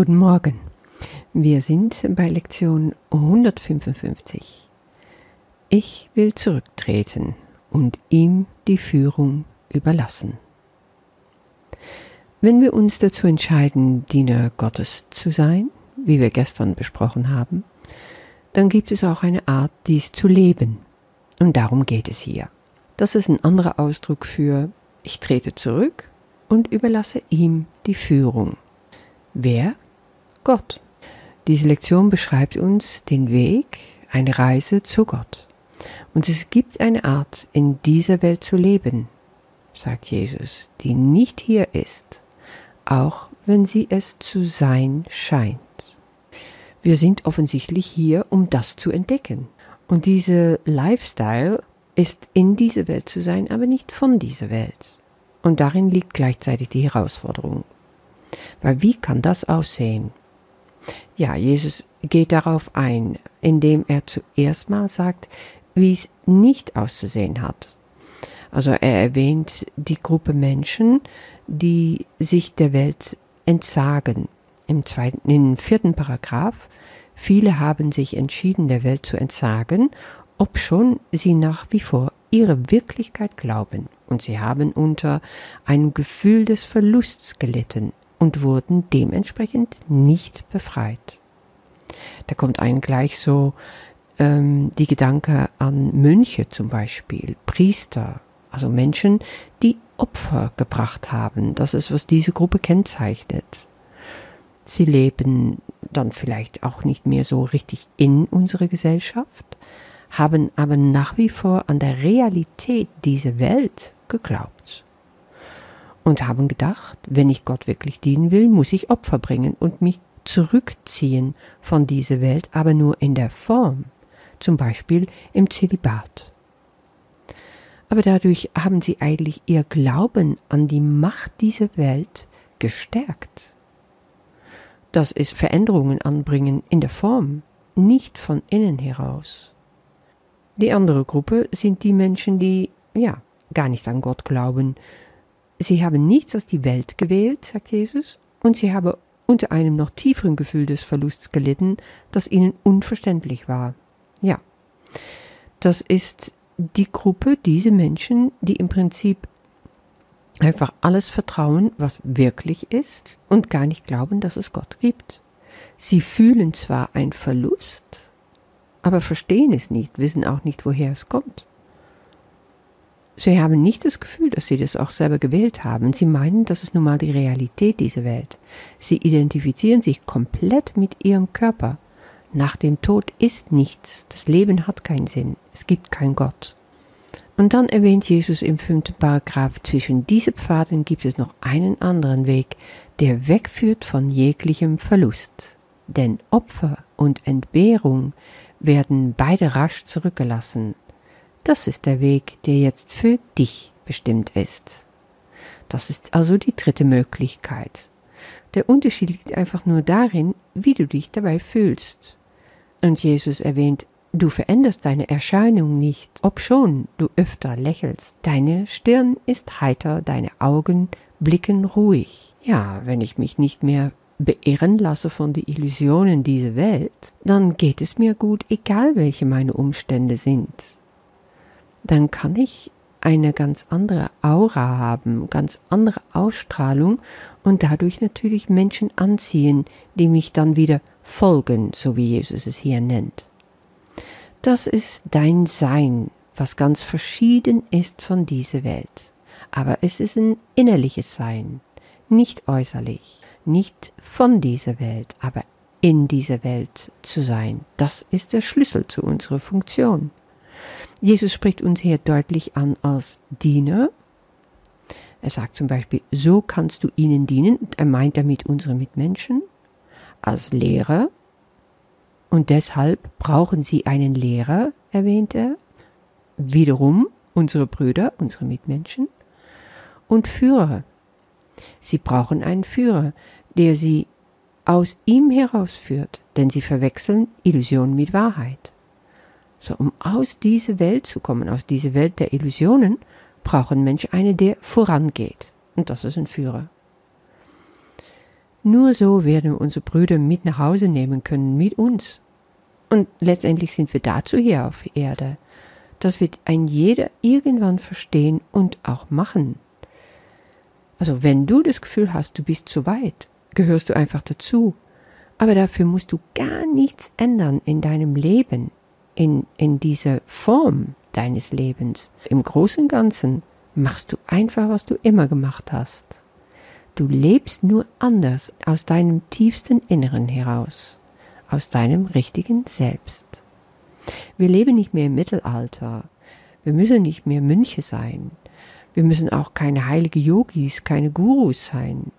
Guten Morgen. Wir sind bei Lektion 155. Ich will zurücktreten und ihm die Führung überlassen. Wenn wir uns dazu entscheiden, Diener Gottes zu sein, wie wir gestern besprochen haben, dann gibt es auch eine Art, dies zu leben. Und darum geht es hier. Das ist ein anderer Ausdruck für ich trete zurück und überlasse ihm die Führung. Wer? Gott. Diese Lektion beschreibt uns den Weg, eine Reise zu Gott. Und es gibt eine Art, in dieser Welt zu leben, sagt Jesus, die nicht hier ist, auch wenn sie es zu sein scheint. Wir sind offensichtlich hier, um das zu entdecken. Und diese Lifestyle ist in dieser Welt zu sein, aber nicht von dieser Welt. Und darin liegt gleichzeitig die Herausforderung. Weil wie kann das aussehen? Ja, Jesus geht darauf ein, indem er zuerst mal sagt, wie es nicht auszusehen hat. Also er erwähnt die Gruppe Menschen, die sich der Welt entsagen. Im zweiten, im vierten Paragraph, viele haben sich entschieden, der Welt zu entsagen, obschon sie nach wie vor ihre Wirklichkeit glauben, und sie haben unter einem Gefühl des Verlusts gelitten und wurden dementsprechend nicht befreit. Da kommt einem gleich so ähm, die Gedanke an Mönche zum Beispiel, Priester, also Menschen, die Opfer gebracht haben. Das ist, was diese Gruppe kennzeichnet. Sie leben dann vielleicht auch nicht mehr so richtig in unserer Gesellschaft, haben aber nach wie vor an der Realität dieser Welt geglaubt und haben gedacht, wenn ich Gott wirklich dienen will, muss ich Opfer bringen und mich zurückziehen von dieser Welt, aber nur in der Form, zum Beispiel im Zölibat. Aber dadurch haben sie eigentlich ihr Glauben an die Macht dieser Welt gestärkt. Das ist Veränderungen anbringen in der Form, nicht von innen heraus. Die andere Gruppe sind die Menschen, die, ja, gar nicht an Gott glauben. Sie haben nichts als die Welt gewählt, sagt Jesus, und sie haben unter einem noch tieferen Gefühl des Verlusts gelitten, das ihnen unverständlich war. Ja, das ist die Gruppe, diese Menschen, die im Prinzip einfach alles vertrauen, was wirklich ist und gar nicht glauben, dass es Gott gibt. Sie fühlen zwar einen Verlust, aber verstehen es nicht, wissen auch nicht, woher es kommt. Sie haben nicht das Gefühl, dass sie das auch selber gewählt haben. Sie meinen, das ist nun mal die Realität dieser Welt. Sie identifizieren sich komplett mit ihrem Körper. Nach dem Tod ist nichts. Das Leben hat keinen Sinn. Es gibt keinen Gott. Und dann erwähnt Jesus im fünften Paragraph, zwischen diese Pfaden gibt es noch einen anderen Weg, der wegführt von jeglichem Verlust. Denn Opfer und Entbehrung werden beide rasch zurückgelassen. Das ist der Weg, der jetzt für dich bestimmt ist. Das ist also die dritte Möglichkeit. Der Unterschied liegt einfach nur darin, wie du dich dabei fühlst. Und Jesus erwähnt, du veränderst deine Erscheinung nicht, obschon du öfter lächelst. Deine Stirn ist heiter, deine Augen blicken ruhig. Ja, wenn ich mich nicht mehr beirren lasse von den Illusionen dieser Welt, dann geht es mir gut, egal welche meine Umstände sind dann kann ich eine ganz andere Aura haben, ganz andere Ausstrahlung und dadurch natürlich Menschen anziehen, die mich dann wieder folgen, so wie Jesus es hier nennt. Das ist dein Sein, was ganz verschieden ist von dieser Welt. Aber es ist ein innerliches Sein, nicht äußerlich, nicht von dieser Welt, aber in dieser Welt zu sein. Das ist der Schlüssel zu unserer Funktion. Jesus spricht uns hier deutlich an als Diener. Er sagt zum Beispiel, so kannst du ihnen dienen. Er meint damit unsere Mitmenschen. Als Lehrer. Und deshalb brauchen sie einen Lehrer, erwähnt er. Wiederum unsere Brüder, unsere Mitmenschen. Und Führer. Sie brauchen einen Führer, der sie aus ihm herausführt, denn sie verwechseln Illusion mit Wahrheit. So, um aus dieser Welt zu kommen, aus dieser Welt der Illusionen, brauchen Menschen einen, der vorangeht. Und das ist ein Führer. Nur so werden wir unsere Brüder mit nach Hause nehmen können, mit uns. Und letztendlich sind wir dazu hier auf Erde. Das wird ein jeder irgendwann verstehen und auch machen. Also wenn du das Gefühl hast, du bist zu weit, gehörst du einfach dazu. Aber dafür musst du gar nichts ändern in deinem Leben, in, in dieser Form deines Lebens. Im Großen und Ganzen machst du einfach, was du immer gemacht hast. Du lebst nur anders aus deinem tiefsten Inneren heraus, aus deinem richtigen Selbst. Wir leben nicht mehr im Mittelalter. Wir müssen nicht mehr Mönche sein. Wir müssen auch keine heilige Yogis, keine Gurus sein.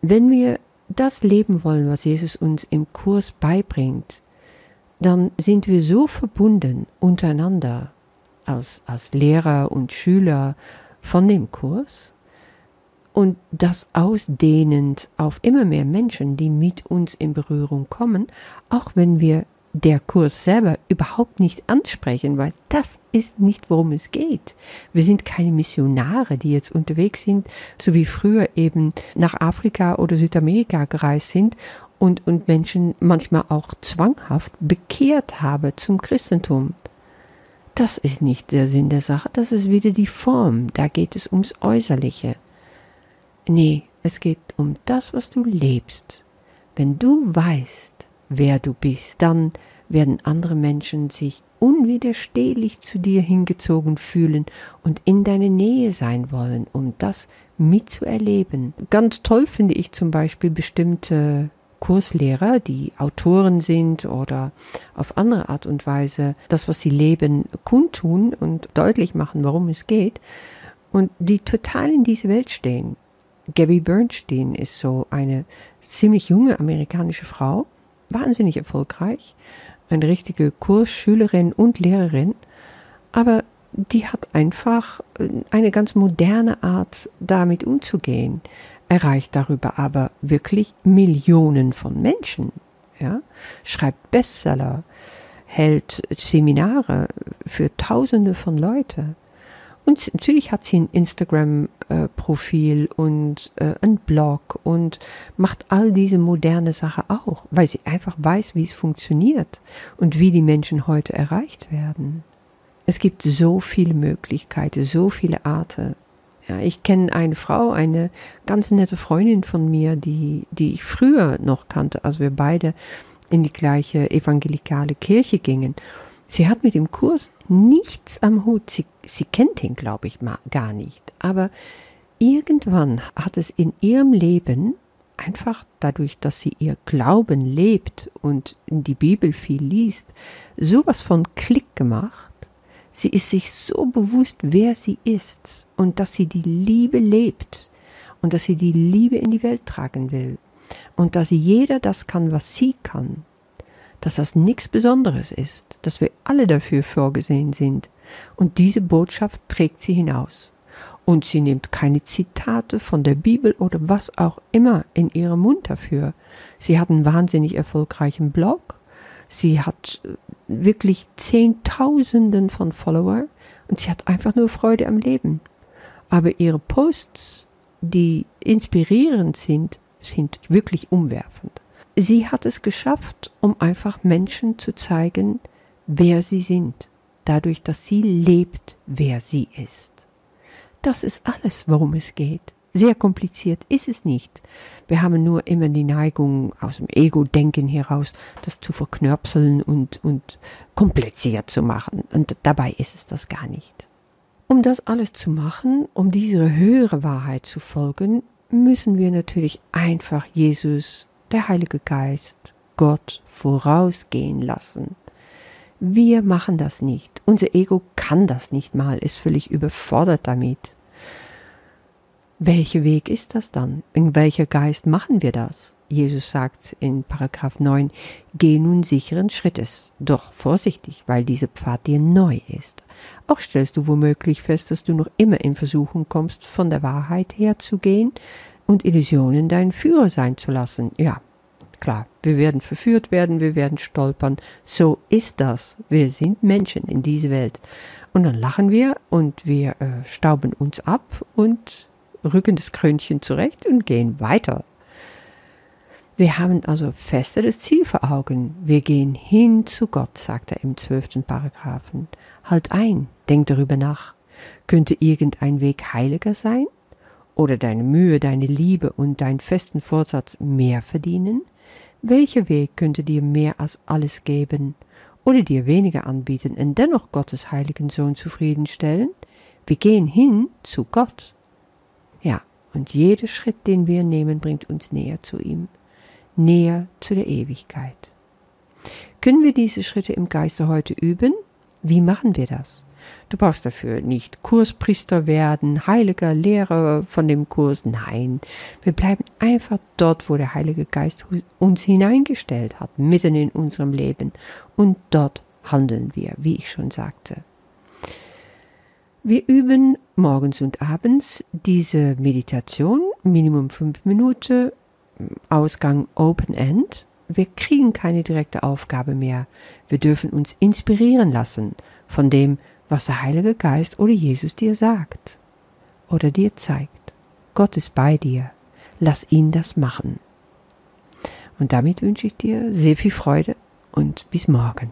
Wenn wir das leben wollen, was Jesus uns im Kurs beibringt, dann sind wir so verbunden untereinander als, als Lehrer und Schüler von dem Kurs und das ausdehnend auf immer mehr Menschen, die mit uns in Berührung kommen, auch wenn wir der Kurs selber überhaupt nicht ansprechen, weil das ist nicht, worum es geht. Wir sind keine Missionare, die jetzt unterwegs sind, so wie früher eben nach Afrika oder Südamerika gereist sind und, und Menschen manchmal auch zwanghaft bekehrt habe zum Christentum. Das ist nicht der Sinn der Sache, das ist wieder die Form, da geht es ums Äußerliche. Nee, es geht um das, was du lebst. Wenn du weißt, wer du bist, dann werden andere Menschen sich unwiderstehlich zu dir hingezogen fühlen und in deine Nähe sein wollen, um das mitzuerleben. Ganz toll finde ich zum Beispiel bestimmte Kurslehrer, die Autoren sind oder auf andere Art und Weise das, was sie leben, kundtun und deutlich machen, warum es geht und die total in diese Welt stehen. Gabby Bernstein ist so eine ziemlich junge amerikanische Frau, wahnsinnig erfolgreich, eine richtige Kursschülerin und Lehrerin, aber die hat einfach eine ganz moderne Art, damit umzugehen, erreicht darüber aber wirklich Millionen von Menschen, ja, schreibt Bestseller, hält Seminare für Tausende von Leute. Und natürlich hat sie ein Instagram-Profil und äh, ein Blog und macht all diese moderne Sachen auch, weil sie einfach weiß, wie es funktioniert und wie die Menschen heute erreicht werden. Es gibt so viele Möglichkeiten, so viele Arten. Ja, ich kenne eine Frau, eine ganz nette Freundin von mir, die, die ich früher noch kannte, als wir beide in die gleiche evangelikale Kirche gingen. Sie hat mit dem Kurs nichts am Hut. Sie, sie kennt ihn, glaube ich, mal gar nicht. Aber irgendwann hat es in ihrem Leben einfach dadurch, dass sie ihr Glauben lebt und die Bibel viel liest, sowas von Klick gemacht. Sie ist sich so bewusst, wer sie ist und dass sie die Liebe lebt und dass sie die Liebe in die Welt tragen will und dass jeder das kann, was sie kann dass das nichts Besonderes ist, dass wir alle dafür vorgesehen sind. Und diese Botschaft trägt sie hinaus. Und sie nimmt keine Zitate von der Bibel oder was auch immer in ihrem Mund dafür. Sie hat einen wahnsinnig erfolgreichen Blog. Sie hat äh, wirklich Zehntausenden von Follower und sie hat einfach nur Freude am Leben. Aber ihre Posts, die inspirierend sind, sind wirklich umwerfend sie hat es geschafft, um einfach Menschen zu zeigen, wer sie sind, dadurch, dass sie lebt, wer sie ist. Das ist alles, worum es geht. Sehr kompliziert ist es nicht. Wir haben nur immer die Neigung, aus dem Ego-Denken heraus, das zu verknörpseln und, und kompliziert zu machen. Und dabei ist es das gar nicht. Um das alles zu machen, um diese höhere Wahrheit zu folgen, müssen wir natürlich einfach Jesus der Heilige Geist, Gott vorausgehen lassen. Wir machen das nicht. Unser Ego kann das nicht mal, ist völlig überfordert damit. Welcher Weg ist das dann? In welcher Geist machen wir das? Jesus sagt in Paragraph 9, geh nun sicheren Schrittes, doch vorsichtig, weil dieser Pfad dir neu ist. Auch stellst du womöglich fest, dass du noch immer in Versuchung kommst, von der Wahrheit herzugehen, und Illusionen dein Führer sein zu lassen. Ja, klar, wir werden verführt werden, wir werden stolpern. So ist das. Wir sind Menschen in dieser Welt. Und dann lachen wir und wir äh, stauben uns ab und rücken das Krönchen zurecht und gehen weiter. Wir haben also fester das Ziel vor Augen. Wir gehen hin zu Gott, sagt er im zwölften Paragraphen. Halt ein, denk darüber nach. Könnte irgendein Weg heiliger sein? Oder deine Mühe, deine Liebe und dein festen Vorsatz mehr verdienen? Welcher Weg könnte dir mehr als alles geben? Oder dir weniger anbieten und dennoch Gottes heiligen Sohn zufriedenstellen? Wir gehen hin zu Gott. Ja, und jeder Schritt, den wir nehmen, bringt uns näher zu ihm näher zu der Ewigkeit. Können wir diese Schritte im Geiste heute üben? Wie machen wir das? Du brauchst dafür nicht Kurspriester werden, heiliger Lehrer von dem Kurs. Nein, wir bleiben einfach dort, wo der Heilige Geist uns hineingestellt hat, mitten in unserem Leben. Und dort handeln wir, wie ich schon sagte. Wir üben morgens und abends diese Meditation, Minimum fünf Minuten, Ausgang Open End. Wir kriegen keine direkte Aufgabe mehr. Wir dürfen uns inspirieren lassen von dem, was der Heilige Geist oder Jesus dir sagt oder dir zeigt. Gott ist bei dir. Lass ihn das machen. Und damit wünsche ich dir sehr viel Freude und bis morgen.